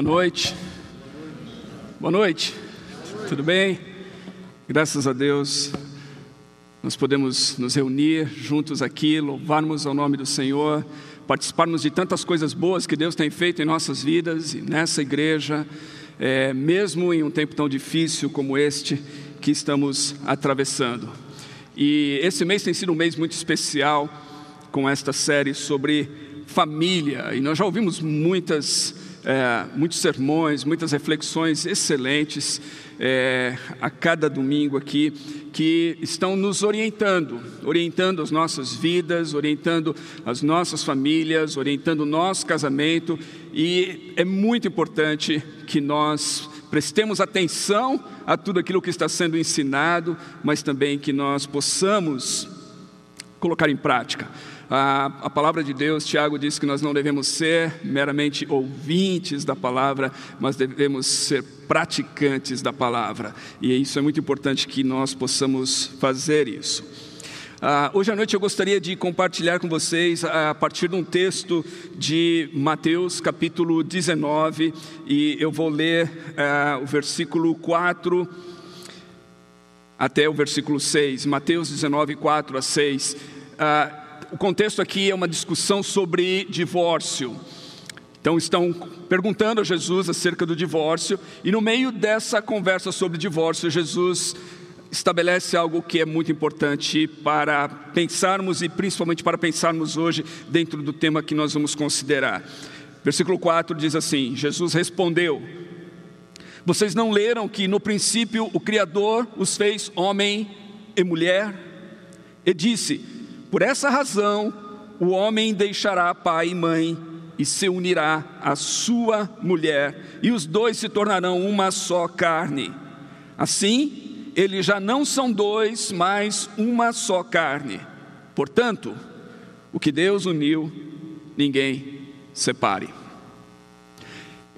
Boa noite. Boa noite. Tudo bem? Graças a Deus, nós podemos nos reunir juntos aqui, louvarmos ao nome do Senhor, participarmos de tantas coisas boas que Deus tem feito em nossas vidas e nessa igreja, é, mesmo em um tempo tão difícil como este que estamos atravessando. E esse mês tem sido um mês muito especial com esta série sobre família, e nós já ouvimos muitas é, muitos sermões, muitas reflexões excelentes é, a cada domingo aqui, que estão nos orientando, orientando as nossas vidas, orientando as nossas famílias, orientando o nosso casamento, e é muito importante que nós prestemos atenção a tudo aquilo que está sendo ensinado, mas também que nós possamos colocar em prática. A, a, palavra de Deus, Tiago diz que nós não devemos ser meramente ouvintes da palavra, mas devemos ser praticantes da palavra. E isso é muito importante que nós possamos fazer isso. Ah, hoje à noite eu gostaria de compartilhar com vocês a partir de um texto de Mateus capítulo 19, e eu vou ler ah, o versículo 4 até o versículo 6, Mateus 19, 4 a 6. Ah, o contexto aqui é uma discussão sobre divórcio. Então estão perguntando a Jesus acerca do divórcio, e no meio dessa conversa sobre divórcio, Jesus estabelece algo que é muito importante para pensarmos e principalmente para pensarmos hoje dentro do tema que nós vamos considerar. Versículo 4 diz assim: Jesus respondeu: Vocês não leram que no princípio o Criador os fez homem e mulher? E disse: por essa razão, o homem deixará pai e mãe e se unirá à sua mulher, e os dois se tornarão uma só carne. Assim, eles já não são dois, mas uma só carne. Portanto, o que Deus uniu, ninguém separe.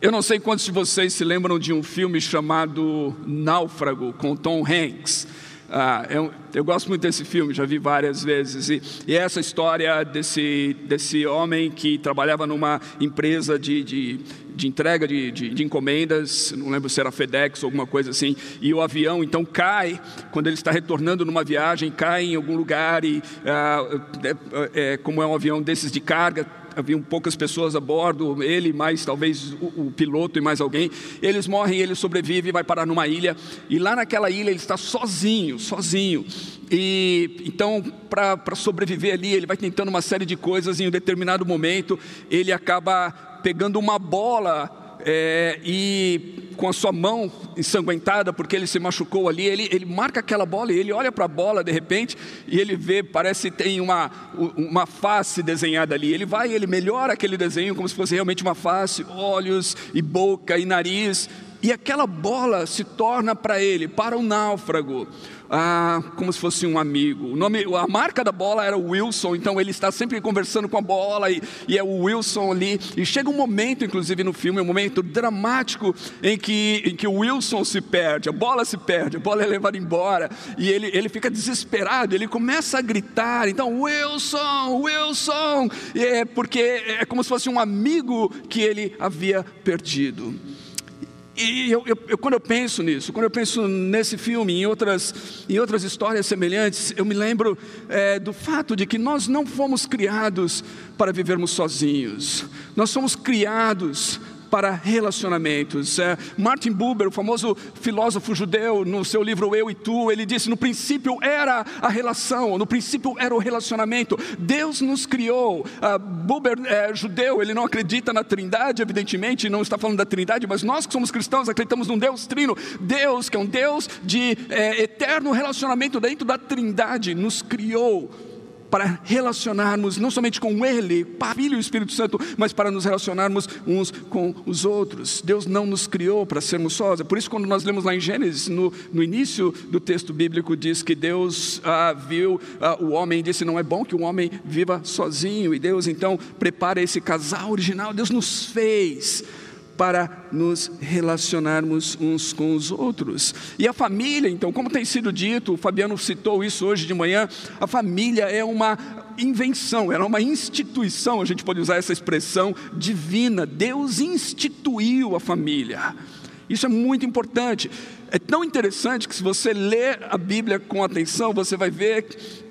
Eu não sei quantos de vocês se lembram de um filme chamado Náufrago, com Tom Hanks. Ah, eu, eu, gosto muito desse filme, já vi várias vezes. E, e essa história desse, desse homem que trabalhava numa empresa de, de, de entrega de, de, de, encomendas, não lembro se era FedEx ou alguma coisa assim, e o avião então cai, quando ele está retornando numa viagem, cai em algum lugar, e ah, é, é, como é um avião desses de carga, haviam poucas pessoas a bordo, ele mais talvez o, o, piloto e mais alguém. Eles morrem, ele sobrevive vai parar numa ilha. E lá naquela ilha ele está sozinho, sozinho. E então, para sobreviver ali, ele vai tentando uma série de coisas. E em um determinado momento, ele acaba pegando uma bola é, e com a sua mão ensanguentada, porque ele se machucou ali, ele, ele marca aquela bola e ele olha para a bola de repente e ele vê, parece que tem uma, uma face desenhada ali. Ele vai e ele melhora aquele desenho como se fosse realmente uma face, olhos e boca e nariz, e aquela bola se torna para ele, para o náufrago, ah, como se fosse um amigo. O nome, a marca da bola era Wilson, então ele está sempre conversando com a bola e, e, é o Wilson ali. E chega um momento, inclusive no filme, um momento dramático em que, em que o Wilson se perde, a bola se perde, a bola é levada embora e ele, ele fica desesperado, ele começa a gritar. Então, Wilson, Wilson, é porque é como se fosse um amigo que ele havia perdido. E eu, eu, eu, quando eu penso nisso, quando eu penso nesse filme, em outras, em outras histórias semelhantes, eu me lembro é, do fato de que nós não fomos criados para vivermos sozinhos, nós somos criados para relacionamentos. É, Martin Buber, o famoso filósofo judeu, no seu livro Eu e Tu, ele disse: no princípio era a relação, no princípio era o relacionamento. Deus nos criou. Uh, Buber é judeu, ele não acredita na Trindade, evidentemente, não está falando da Trindade, mas nós que somos cristãos acreditamos num Deus trino. Deus, que é um Deus de é, eterno relacionamento dentro da Trindade, nos criou para relacionarmos não somente com Ele, Pai, Filho e o Espírito Santo, mas para nos relacionarmos uns com os outros. Deus não nos criou para sermos sós. É por isso, quando nós lemos lá em Gênesis, no, no início do texto bíblico, diz que Deus ah, viu ah, o homem e disse: Não é bom que o homem viva sozinho. E Deus então prepara esse casal original. Deus nos fez para nos relacionarmos uns com os outros. E a família, então, como tem sido dito, o Fabiano citou isso hoje de manhã, a família é uma invenção, era uma instituição, a gente pode usar essa expressão divina. Deus instituiu a família. Isso é muito importante. É tão interessante que, se você ler a Bíblia com atenção, você vai ver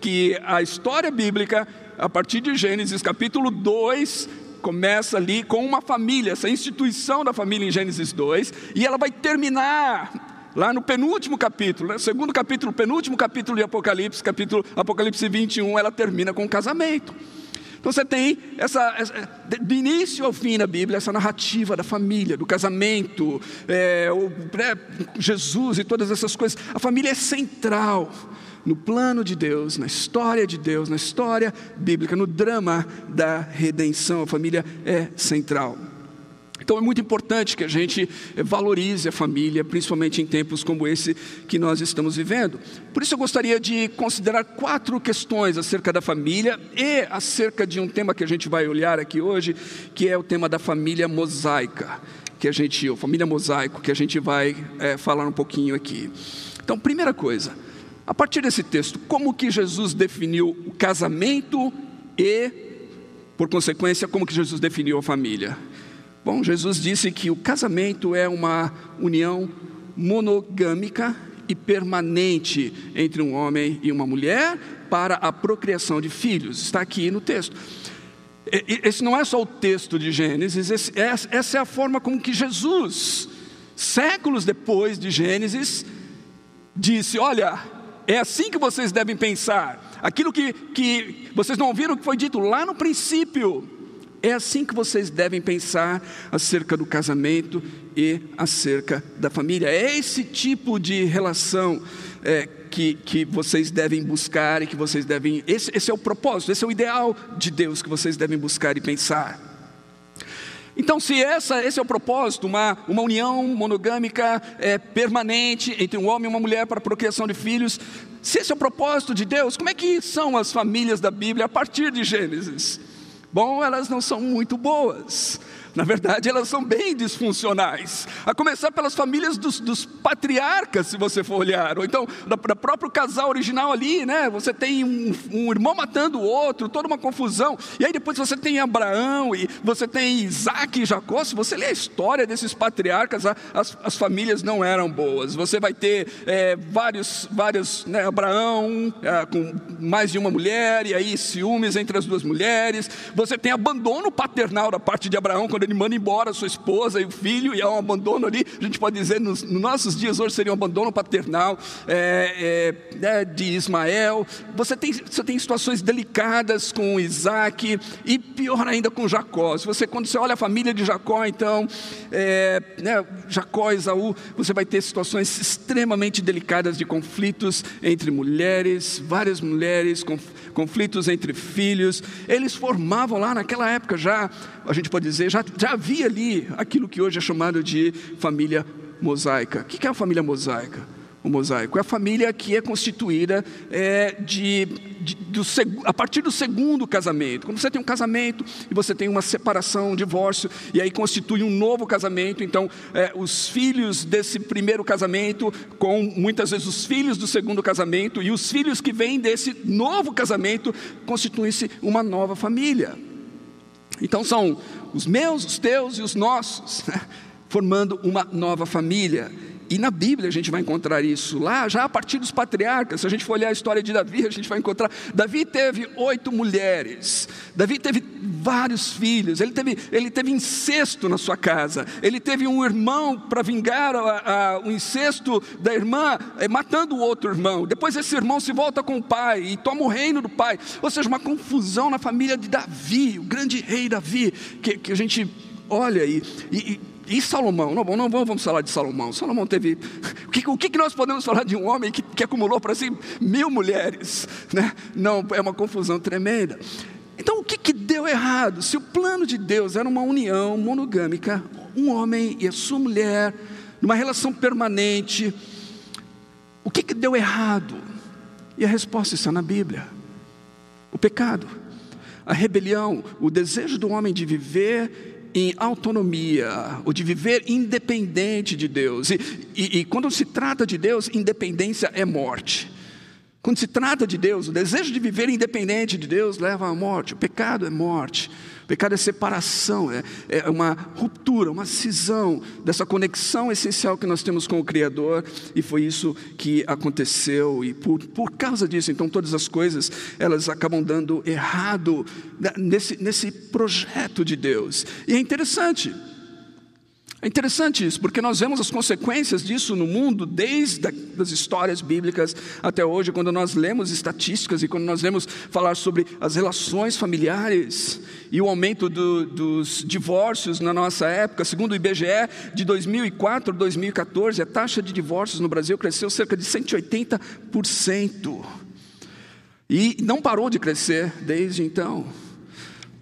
que a história bíblica, a partir de Gênesis capítulo 2, começa ali com uma família, essa instituição da família em Gênesis 2, e ela vai terminar lá no penúltimo capítulo, né? segundo capítulo, penúltimo capítulo de Apocalipse, capítulo Apocalipse 21, ela termina com um casamento. Então você tem essa, essa, do início ao fim na Bíblia, essa narrativa da família, do casamento, é, o, é, Jesus e todas essas coisas. A família é central no plano de Deus, na história de Deus, na história bíblica, no drama da redenção. A família é central. Então é muito importante que a gente valorize a família, principalmente em tempos como esse que nós estamos vivendo. Por isso eu gostaria de considerar quatro questões acerca da família e acerca de um tema que a gente vai olhar aqui hoje, que é o tema da família mosaica, que a gente, ou família mosaico, que a gente vai é, falar um pouquinho aqui. Então, primeira coisa, a partir desse texto, como que Jesus definiu o casamento e, por consequência, como que Jesus definiu a família? Bom, Jesus disse que o casamento é uma união monogâmica e permanente entre um homem e uma mulher para a procriação de filhos. Está aqui no texto. Esse não é só o texto de Gênesis, essa é a forma como que Jesus, séculos depois de Gênesis, disse: Olha, é assim que vocês devem pensar. Aquilo que, que vocês não ouviram que foi dito lá no princípio. É assim que vocês devem pensar acerca do casamento e acerca da família. É esse tipo de relação é, que, que vocês devem buscar e que vocês devem. Esse, esse é o propósito, esse é o ideal de Deus que vocês devem buscar e pensar. Então, se essa, esse é o propósito, uma, uma união monogâmica é, permanente entre um homem e uma mulher para a procriação de filhos, se esse é o propósito de Deus, como é que são as famílias da Bíblia a partir de Gênesis? Bom, elas não são muito boas. Na verdade, elas são bem disfuncionais. A começar pelas famílias dos, dos patriarcas, se você for olhar. Ou então, da, da próprio casal original ali, né? Você tem um, um, irmão matando o outro, toda uma confusão. E aí depois você tem Abraão e você tem Isaac e Jacó. Se você ler a história desses patriarcas, as, as famílias não eram boas. Você vai ter é, vários, vários né? Abraão é, com mais de uma mulher, e aí ciúmes entre as duas mulheres. Você tem abandono paternal da parte de Abraão, quando ele manda embora sua esposa e o filho, e há um abandono ali, a gente pode dizer, nos, nos nossos dias hoje seria um abandono paternal é, é, né, de Ismael. Você tem, você tem situações delicadas com Isaac, e pior ainda com Jacó. Se você, quando você olha a família de Jacó, então, é, né, Jacó, você vai ter situações extremamente delicadas de conflitos entre mulheres, várias mulheres, conflitos entre filhos. Eles formavam lá naquela época já, a gente pode dizer, já já havia ali aquilo que hoje é chamado de família mosaica. O que é a família mosaica? O mosaico é a família que é constituída é, de, de do, a partir do segundo casamento. Quando você tem um casamento e você tem uma separação, um divórcio, e aí constitui um novo casamento, então é, os filhos desse primeiro casamento, com muitas vezes os filhos do segundo casamento, e os filhos que vêm desse novo casamento, constituem-se uma nova família. Então são os meus, os teus e os nossos, né? formando uma nova família. E na Bíblia a gente vai encontrar isso lá, já a partir dos patriarcas. Se a gente for olhar a história de Davi, a gente vai encontrar. Davi teve oito mulheres, Davi teve vários filhos, ele teve, ele teve incesto na sua casa, ele teve um irmão para vingar a, a, o incesto da irmã, é, matando o outro irmão. Depois esse irmão se volta com o pai e toma o reino do pai. Ou seja, uma confusão na família de Davi, o grande rei Davi, que, que a gente olha e, e e Salomão? Não, não vamos falar de Salomão. Salomão teve. O que, o que nós podemos falar de um homem que, que acumulou para si mil mulheres? Né? Não, é uma confusão tremenda. Então, o que, que deu errado? Se o plano de Deus era uma união monogâmica, um homem e a sua mulher, numa relação permanente, o que, que deu errado? E a resposta está na Bíblia: o pecado, a rebelião, o desejo do homem de viver em autonomia, ou de viver independente de Deus. E, e, e, quando se trata de Deus, independência é morte. Quando se trata de Deus, o desejo de viver independente de Deus leva à morte. O pecado é morte. Pecado é separação, é, é uma ruptura, uma cisão dessa conexão essencial que nós temos com o Criador. E foi isso que aconteceu. E por, por causa disso, então, todas as coisas elas acabam dando errado nesse, nesse projeto de Deus. E é interessante. É interessante isso, porque nós vemos as consequências disso no mundo desde as histórias bíblicas até hoje, quando nós lemos estatísticas e quando nós vemos falar sobre as relações familiares e o aumento do, dos divórcios na nossa época. Segundo o IBGE, de 2004 a 2014, a taxa de divórcios no Brasil cresceu cerca de 180%. E não parou de crescer desde então.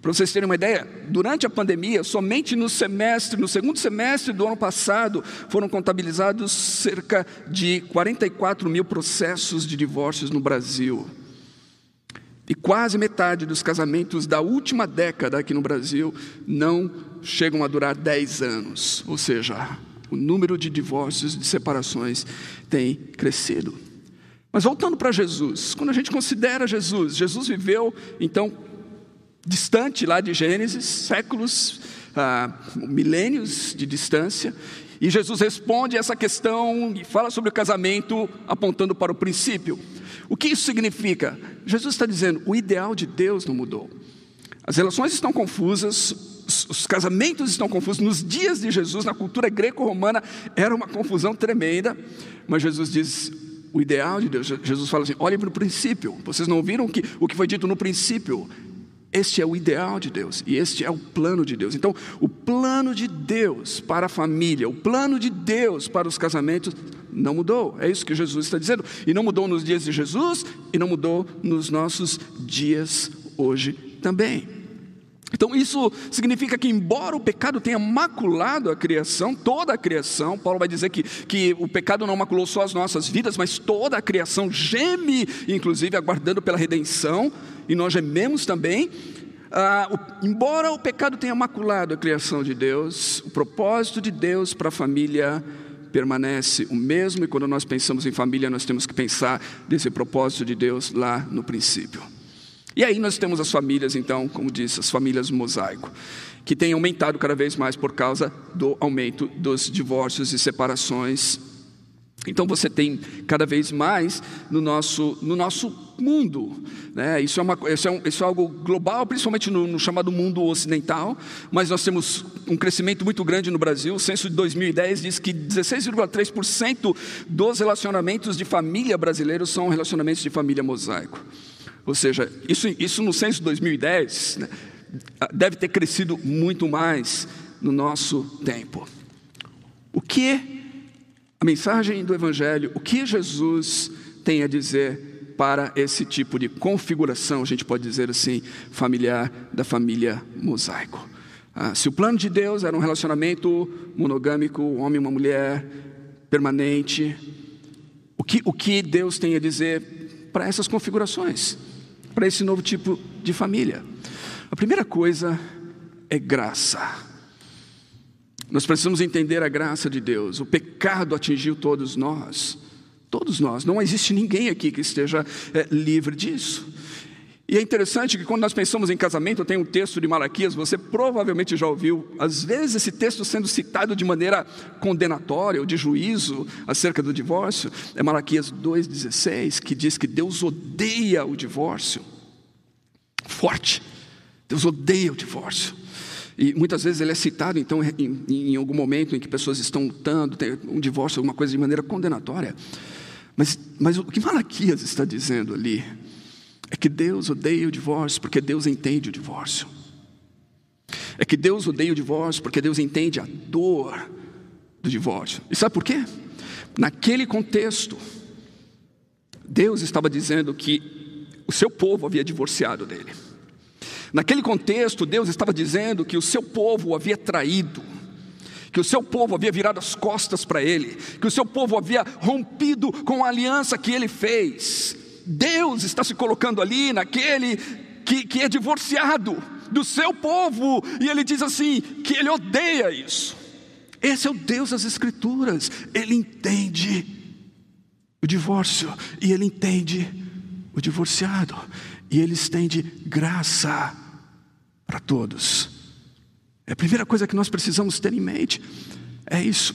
Para vocês terem uma ideia, durante a pandemia, somente no semestre, no segundo semestre do ano passado, foram contabilizados cerca de 44 mil processos de divórcios no Brasil. E quase metade dos casamentos da última década aqui no Brasil não chegam a durar 10 anos. Ou seja, o número de divórcios, de separações tem crescido. Mas voltando para Jesus, quando a gente considera Jesus, Jesus viveu então distante lá de Gênesis, séculos, ah, milênios de distância, e Jesus responde essa questão e fala sobre o casamento apontando para o princípio. O que isso significa? Jesus está dizendo: o ideal de Deus não mudou. As relações estão confusas, os casamentos estão confusos. Nos dias de Jesus, na cultura greco-romana, era uma confusão tremenda, mas Jesus diz: o ideal de Deus. Jesus fala assim: olhem para o princípio. Vocês não ouviram o que, o que foi dito no princípio? Este é o ideal de Deus e este é o plano de Deus. Então, o plano de Deus para a família, o plano de Deus para os casamentos não mudou. É isso que Jesus está dizendo. E não mudou nos dias de Jesus e não mudou nos nossos dias hoje também. Então, isso significa que, embora o pecado tenha maculado a criação, toda a criação, Paulo vai dizer que, que o pecado não maculou só as nossas vidas, mas toda a criação geme, inclusive aguardando pela redenção e nós gememos também. Ah, o, embora o pecado tenha maculado a criação de Deus, o propósito de Deus para a família permanece o mesmo, e quando nós pensamos em família, nós temos que pensar desse propósito de Deus lá no princípio. E aí nós temos as famílias, então, como disse, as famílias mosaico, que têm aumentado cada vez mais por causa do aumento dos divórcios e separações então você tem cada vez mais no nosso, no nosso mundo. Né? Isso, é uma, isso, é um, isso é algo global, principalmente no, no, chamado mundo ocidental, mas nós temos um crescimento muito grande no Brasil. O censo de 2010 diz que 16,3% dos relacionamentos de família brasileiros são relacionamentos de família mosaico. Ou seja, isso, isso no censo de 2010 né, deve ter crescido muito mais no nosso tempo. O que a mensagem do Evangelho, o que Jesus tem a dizer para esse tipo de configuração, a gente pode dizer assim, familiar da família mosaico. Ah, se o plano de Deus era um relacionamento monogâmico, homem e uma mulher, permanente, o que, o que Deus tem a dizer para essas configurações, para esse novo tipo de família? A primeira coisa é graça. Nós precisamos entender a graça de Deus. O pecado atingiu todos nós. Todos nós. Não existe ninguém aqui que esteja é, livre disso. E é interessante que quando nós pensamos em casamento, tem um texto de Malaquias, você provavelmente já ouviu, às vezes esse texto sendo citado de maneira condenatória ou de juízo acerca do divórcio. É Malaquias 2,16, que diz que Deus odeia o divórcio. Forte. Deus odeia o divórcio. E muitas vezes ele é citado, então, em, em algum momento em que pessoas estão lutando, tem um divórcio, alguma coisa de maneira condenatória. Mas, mas o que Malaquias está dizendo ali é que Deus odeia o divórcio porque Deus entende o divórcio. É que Deus odeia o divórcio porque Deus entende a dor do divórcio. E sabe por quê? Naquele contexto, Deus estava dizendo que o seu povo havia divorciado dele. Naquele contexto, Deus estava dizendo que o seu povo o havia traído, que o seu povo havia virado as costas para ele, que o seu povo havia rompido com a aliança que ele fez. Deus está se colocando ali naquele que, que é divorciado do seu povo, e ele diz assim: que ele odeia isso. Esse é o Deus das Escrituras, ele entende o divórcio e ele entende o divorciado, e ele estende graça para todos. É a primeira coisa que nós precisamos ter em mente. É isso.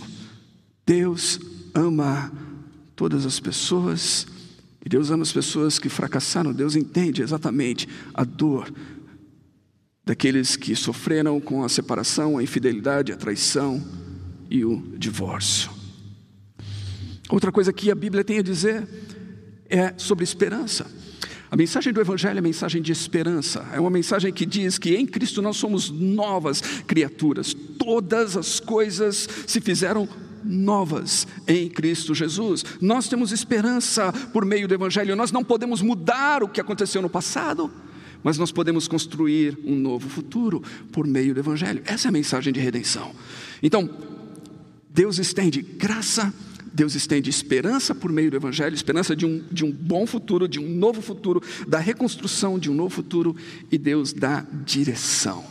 Deus ama todas as pessoas, e Deus ama as pessoas que fracassaram. Deus entende exatamente a dor daqueles que sofreram com a separação, a infidelidade, a traição e o divórcio. Outra coisa que a Bíblia tem a dizer é sobre esperança. A mensagem do Evangelho é mensagem de esperança, é uma mensagem que diz que em Cristo nós somos novas criaturas, todas as coisas se fizeram novas em Cristo Jesus. Nós temos esperança por meio do Evangelho, nós não podemos mudar o que aconteceu no passado, mas nós podemos construir um novo futuro por meio do Evangelho. Essa é a mensagem de redenção. Então, Deus estende graça, Deus estende esperança por meio do Evangelho, esperança de um, de um bom futuro, de um novo futuro, da reconstrução de um novo futuro, e Deus dá direção.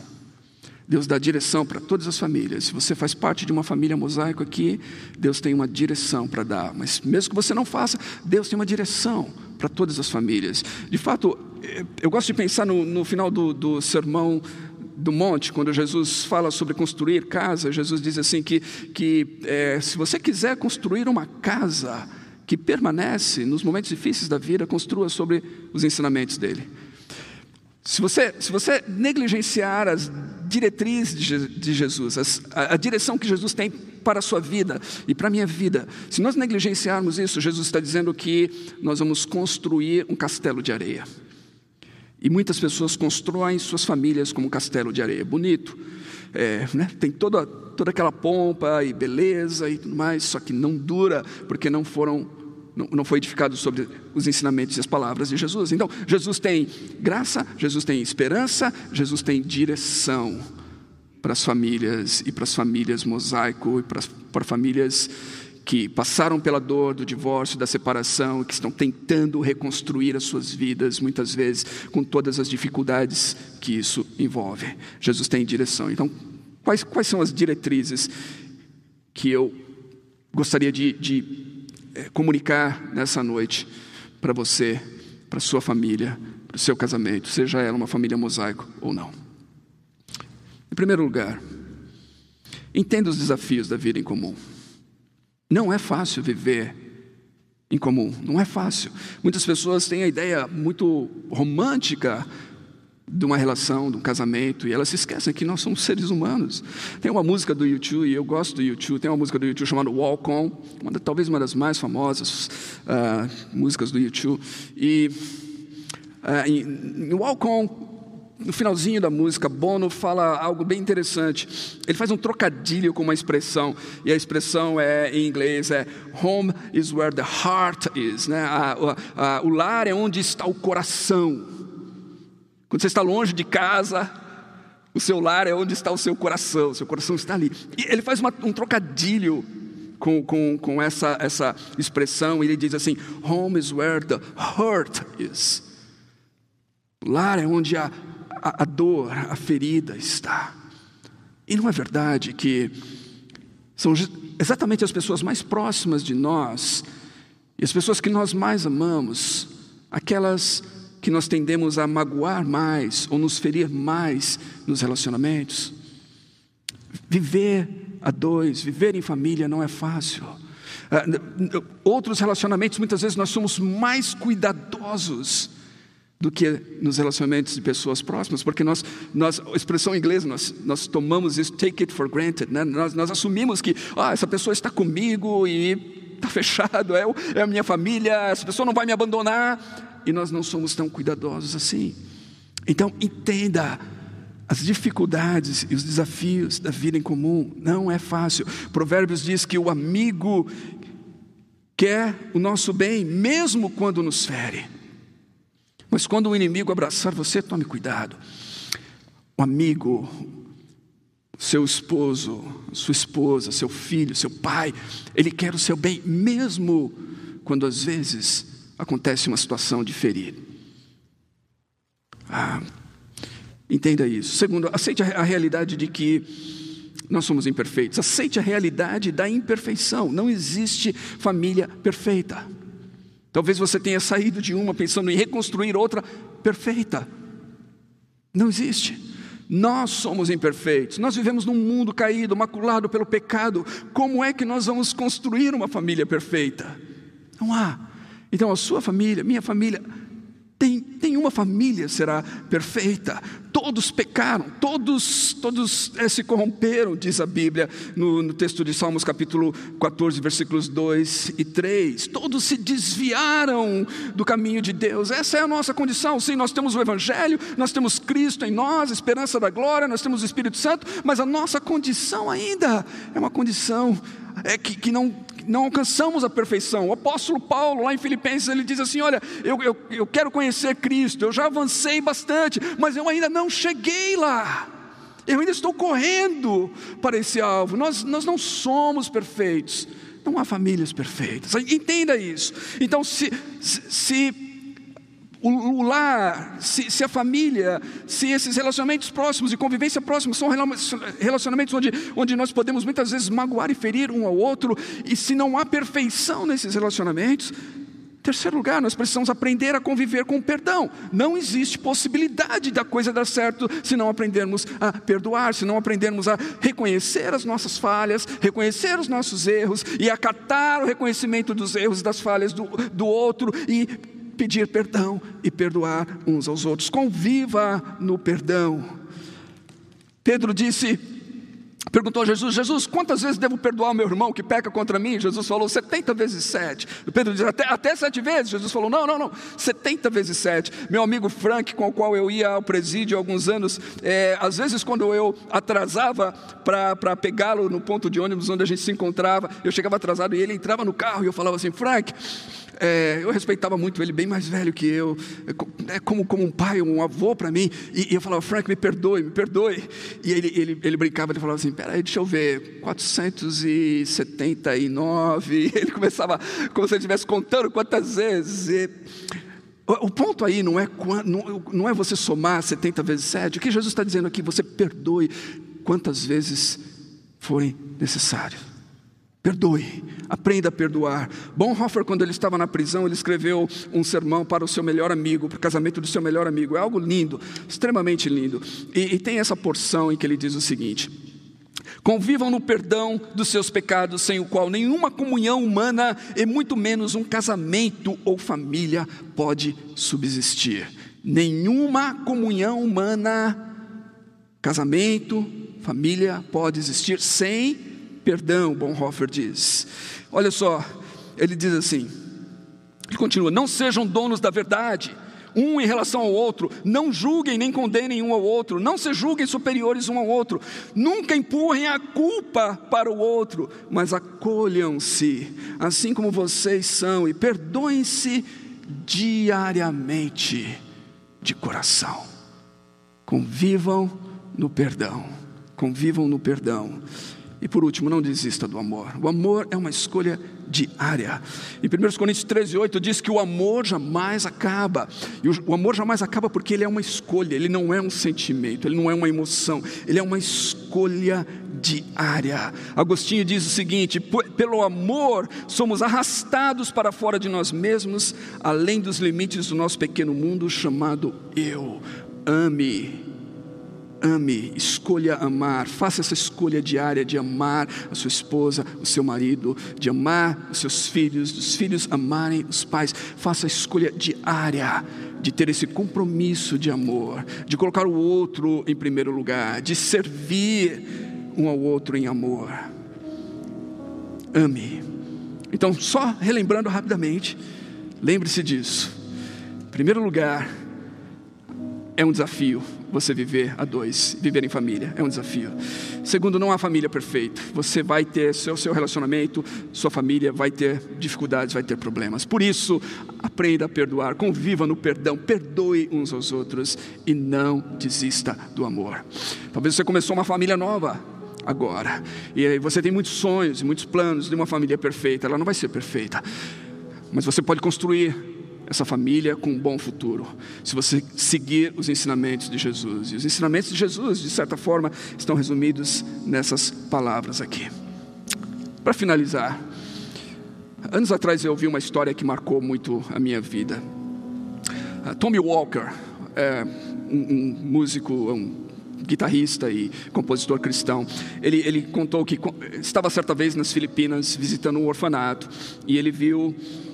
Deus dá direção para todas as famílias. Se você faz parte de uma família mosaico aqui, Deus tem uma direção para dar. Mas mesmo que você não faça, Deus tem uma direção para todas as famílias. De fato, eu gosto de pensar no, no final do, do sermão do monte, quando Jesus fala sobre construir casa, Jesus diz assim que, que é, se você quiser construir uma casa que permanece nos momentos difíceis da vida, construa sobre os ensinamentos dele. Se você, se você negligenciar as diretrizes de, Jesus, as, a, a direção que Jesus tem para a sua vida e para a minha vida, se nós negligenciarmos isso, Jesus está dizendo que nós vamos construir um castelo de areia. E muitas pessoas constroem suas famílias como um castelo de areia. Bonito, é, né? tem toda, toda aquela pompa e beleza e tudo mais, só que não dura, porque não foram não, foi edificado sobre os ensinamentos e as palavras de Jesus. Então, Jesus tem graça, Jesus tem esperança, Jesus tem direção para as famílias e para as famílias mosaico e para, para famílias que passaram pela dor do divórcio, da separação, que estão tentando reconstruir as suas vidas, muitas vezes com todas as dificuldades que isso envolve. Jesus tem direção. Então, quais, quais são as diretrizes que eu gostaria de, de é, comunicar nessa noite para você, para sua família, para o seu casamento, seja ela uma família mosaico ou não. Em primeiro lugar, entenda os desafios da vida em comum. Não é fácil viver em comum, não é fácil. Muitas pessoas têm a ideia muito romântica de uma relação, de um casamento, e elas se esquecem que nós somos seres humanos. Tem uma música do YouTube, e eu gosto do YouTube, tem uma música do YouTube chamada Walk On, uma, talvez uma das mais famosas uh, músicas do YouTube. E uh, em, em Walk On, no finalzinho da música, Bono fala algo bem interessante. Ele faz um trocadilho com uma expressão, e a expressão é em inglês é Home is where the heart is, né? A, a, o lar é onde está o coração. Quando você está longe de casa, o seu lar é onde está o seu coração, o seu coração está ali. E ele faz uma, um trocadilho com, com, com essa, essa expressão, ele diz assim: Home is where the hurt is. O lar é onde a, a, a dor, a ferida está. E não é verdade que são exatamente as pessoas mais próximas de nós e as pessoas que nós mais amamos, aquelas que nós tendemos a magoar mais ou nos ferir mais nos relacionamentos. Viver a dois, viver em família não é fácil. Ah, outros relacionamentos, muitas vezes nós somos mais cuidadosos do que nos relacionamentos de pessoas próximas, porque nós, nós expressão em inglês, nós, nós tomamos isso, take it for granted, né? nós, nós assumimos que ah, essa pessoa está comigo e está fechado, é, é a minha família, essa pessoa não vai me abandonar, e nós não somos tão cuidadosos assim. Então, entenda as dificuldades e os desafios da vida em comum, não é fácil. Provérbios diz que o amigo quer o nosso bem, mesmo quando nos fere. Mas quando o inimigo abraçar você, tome cuidado. O amigo, seu esposo, sua esposa, seu filho, seu pai, ele quer o seu bem, mesmo quando às vezes acontece uma situação de ferir. Ah, entenda isso. Segundo, aceite a realidade de que nós somos imperfeitos. Aceite a realidade da imperfeição. Não existe família perfeita. Talvez você tenha saído de uma pensando em reconstruir outra perfeita. Não existe. Nós somos imperfeitos, nós vivemos num mundo caído, maculado pelo pecado. Como é que nós vamos construir uma família perfeita? Não há. Então, a sua família, minha família, nenhuma família será perfeita. Todos pecaram, todos, todos é, se corromperam, diz a Bíblia no, no, texto de Salmos, capítulo 14, versículos 2 e 3. Todos se desviaram do caminho de Deus. Essa é a nossa condição. Sim, nós temos o Evangelho, nós temos Cristo em nós, esperança da glória, nós temos o Espírito Santo, mas a nossa condição ainda é uma condição é, que, que não não alcançamos a perfeição. O apóstolo Paulo, lá em Filipenses, ele diz assim: Olha, eu, eu, eu quero conhecer Cristo, eu já avancei bastante, mas eu ainda não cheguei lá. Eu ainda estou correndo para esse alvo. Nós, nós não somos perfeitos. Não há famílias perfeitas. Entenda isso. Então, se, se o, o lar, se, se, a família, se esses relacionamentos próximos e convivência próxima são relacionamentos onde, onde nós podemos muitas vezes magoar e ferir um ao outro, e se não há perfeição nesses relacionamentos, Terceiro lugar, nós precisamos aprender a conviver com o perdão. Não existe possibilidade da coisa dar certo se não aprendermos a perdoar, se não aprendermos a reconhecer as nossas falhas, reconhecer os nossos erros e acatar o reconhecimento dos erros e das falhas do, do outro e pedir perdão e perdoar uns aos outros. Conviva no perdão. Pedro disse, perguntou a Jesus: Jesus, quantas vezes devo perdoar o meu irmão que peca contra mim? Jesus falou: 70 vezes 7. Pedro disse: até, até 7 vezes. Jesus falou: Não, não, não, 70 vezes 7. Meu amigo Frank, com o qual eu ia ao presídio há alguns anos, é, às vezes quando eu atrasava para pegá-lo no ponto de ônibus onde a gente se encontrava, eu chegava atrasado e ele entrava no carro e eu falava assim: Frank, é, eu respeitava muito ele, bem mais velho que eu, é, como, como um pai, um avô para mim. E, e, eu falava, Frank, me perdoe, me perdoe. E ele, ele, ele brincava, ele falava assim: peraí, deixa eu ver, 479. Ele começava como se ele estivesse contando quantas vezes. E, o ponto aí não é, não é você somar 70 vezes 7. O que Jesus está dizendo aqui? Você perdoe quantas vezes forem necessárias. Perdoe, aprenda a perdoar. Bonhoeffer, quando ele estava na prisão, ele escreveu um sermão para o seu melhor amigo, para o casamento do seu melhor amigo. É algo lindo, extremamente lindo. E, e tem essa porção em que ele diz o seguinte: Convivam no perdão dos seus pecados, sem o qual nenhuma comunhão humana, e muito menos um casamento ou família, pode subsistir. Nenhuma comunhão humana, casamento, família pode existir sem perdão, Bonhoeffer diz. Olha só, ele diz assim, ele continua: não sejam donos da verdade, um em relação ao outro, não julguem nem condenem um ao outro, não se julguem superiores um ao outro, nunca empurrem a culpa para o outro, mas acolham-se, assim como vocês são, e perdoem-se diariamente de coração. Convivam no perdão, convivam no perdão. E por último, não desista do amor. O amor é uma escolha diária. Em 1 Coríntios 13, 8 diz que o amor jamais acaba. E o amor jamais acaba porque ele é uma escolha, ele não é um sentimento, ele não é uma emoção, ele é uma escolha diária. Agostinho diz o seguinte: pelo amor somos arrastados para fora de nós mesmos, além dos limites do nosso pequeno mundo chamado eu. Ame ame, escolha amar, faça essa escolha diária de amar a sua esposa, o seu marido, de amar os seus filhos, dos filhos amarem os pais, faça a escolha diária de ter esse compromisso de amor, de colocar o outro em primeiro lugar, de servir um ao outro em amor. Ame. Então, só relembrando rapidamente, lembre-se disso. Em primeiro lugar, é um desafio você viver a dois, viver em família, é um desafio. Segundo, não há família perfeita. Você vai ter seu, seu relacionamento, sua família vai ter dificuldades, vai ter problemas. Por isso, aprenda a perdoar, conviva no perdão, perdoe uns aos outros e não desista do amor. Talvez você começou uma família nova, agora. E você tem muitos sonhos e muitos planos de uma família perfeita. Ela não vai ser perfeita. Mas você pode construir essa família com um bom futuro, se você seguir os ensinamentos de Jesus. E os ensinamentos de Jesus, de certa forma, estão resumidos nessas palavras aqui. Para finalizar, Anos atrás eu ouvi uma história que marcou muito a minha vida. Uh, Tommy Walker, é, um, um músico, um guitarrista e compositor cristão, ele, ele contou que estava certa vez nas Filipinas visitando um orfanato e ele viu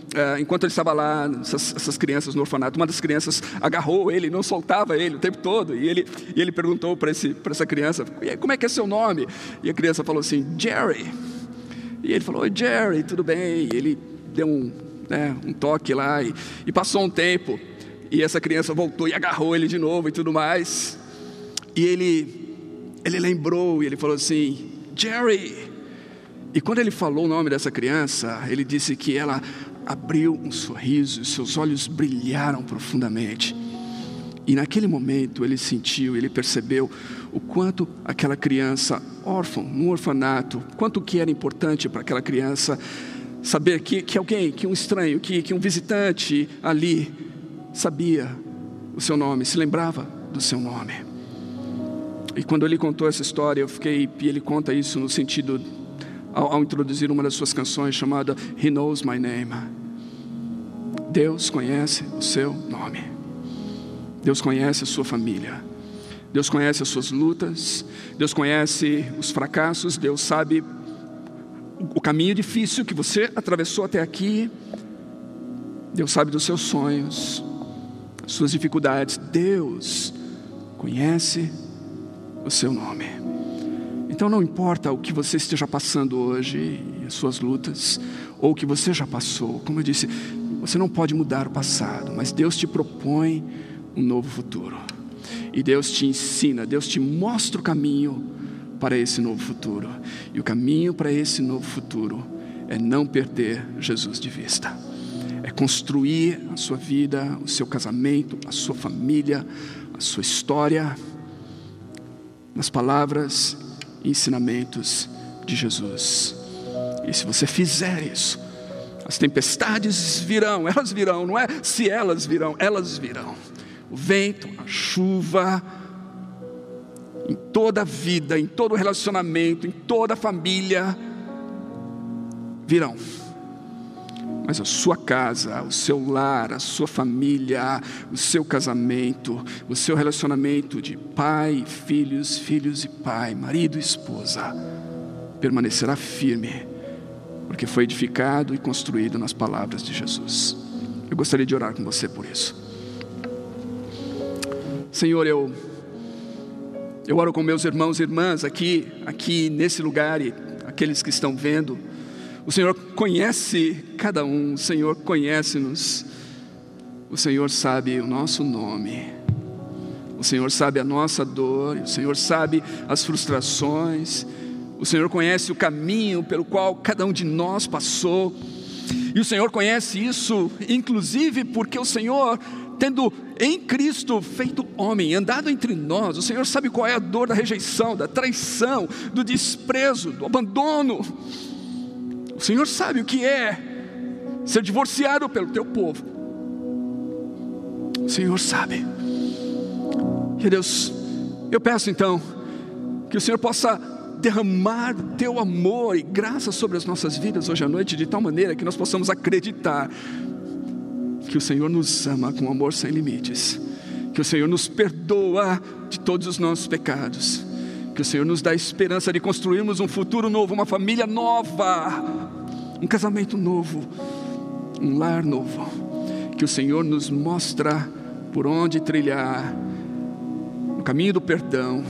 Uh, enquanto ele estava lá, essas, essas, crianças no orfanato, uma das crianças agarrou ele, não soltava ele o tempo todo, e ele, e ele perguntou para essa criança: como é que é seu nome? E a criança falou assim: Jerry. E ele falou: Jerry, tudo bem? E ele deu um, né, um toque lá, e, e passou um tempo, e essa criança voltou e agarrou ele de novo e tudo mais. E ele, ele lembrou e ele falou assim: Jerry. E quando ele falou o nome dessa criança, ele disse que ela abriu um sorriso, seus olhos brilharam profundamente. E naquele momento ele sentiu, ele percebeu o quanto aquela criança órfã, num orfanato, quanto que era importante para aquela criança saber que, que alguém, que um estranho, que, que um visitante ali sabia o seu nome, se lembrava do seu nome. E quando ele contou essa história, eu fiquei, e ele conta isso no sentido, ao, ao introduzir uma das suas canções chamada He Knows My Name. Deus conhece o seu nome. Deus conhece a sua família. Deus conhece as suas lutas. Deus conhece os fracassos. Deus sabe o caminho difícil que você atravessou até aqui. Deus sabe dos seus sonhos, suas dificuldades. Deus conhece o seu nome. Então não importa o que você esteja passando hoje, as suas lutas, ou o que você já passou, como eu disse, você não pode mudar o passado, mas Deus te propõe um novo futuro. E Deus te ensina, Deus te mostra o caminho para esse novo futuro. E o caminho para esse novo futuro é não perder Jesus de vista. É construir a sua vida, o seu casamento, a sua família, a sua história nas palavras e ensinamentos de Jesus. E se você fizer isso, as tempestades virão, elas virão, não é? Se elas virão, elas virão. O vento, a chuva, em toda a vida, em todo relacionamento, em toda a família, virão. Mas a sua casa, o seu lar, a sua família, o seu casamento, o seu relacionamento de pai, filhos, filhos e pai, marido e esposa, permanecerá firme, porque foi edificado e construído nas palavras de Jesus. Eu gostaria de orar com você por isso. Senhor, eu eu oro com meus irmãos e irmãs aqui, aqui nesse lugar e aqueles que estão vendo o Senhor conhece cada um, o Senhor conhece-nos. O Senhor sabe o nosso nome. O Senhor sabe a nossa dor, o Senhor sabe as frustrações. O Senhor conhece o caminho pelo qual cada um de nós passou. E o Senhor conhece isso, inclusive porque o Senhor, tendo em Cristo feito homem, andado entre nós, o Senhor sabe qual é a dor da rejeição, da traição, do desprezo, do abandono. O Senhor sabe o que é ser divorciado pelo teu povo. O Senhor sabe. Que Deus, eu peço então que o Senhor possa derramar teu amor e graça sobre as nossas vidas hoje à noite, de tal maneira que nós possamos acreditar que o Senhor nos ama com amor sem limites, que o Senhor nos perdoa de todos os nossos pecados que o Senhor nos dá esperança de construirmos um futuro novo, uma família nova, um casamento novo, um lar novo. Que o Senhor nos mostra por onde trilhar o caminho do perdão.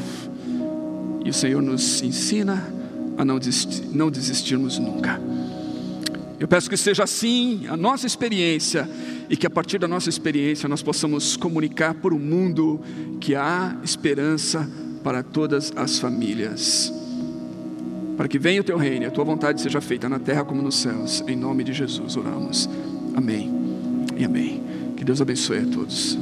E o Senhor nos ensina a não, desistir, não desistirmos nunca. Eu peço que seja assim a nossa experiência e que a partir da nossa experiência nós possamos comunicar para o mundo que há esperança para todas as famílias. Para que venha o teu reino, a tua vontade seja feita na terra como nos céus. Em nome de Jesus oramos. Amém e amém. Que Deus abençoe a todos.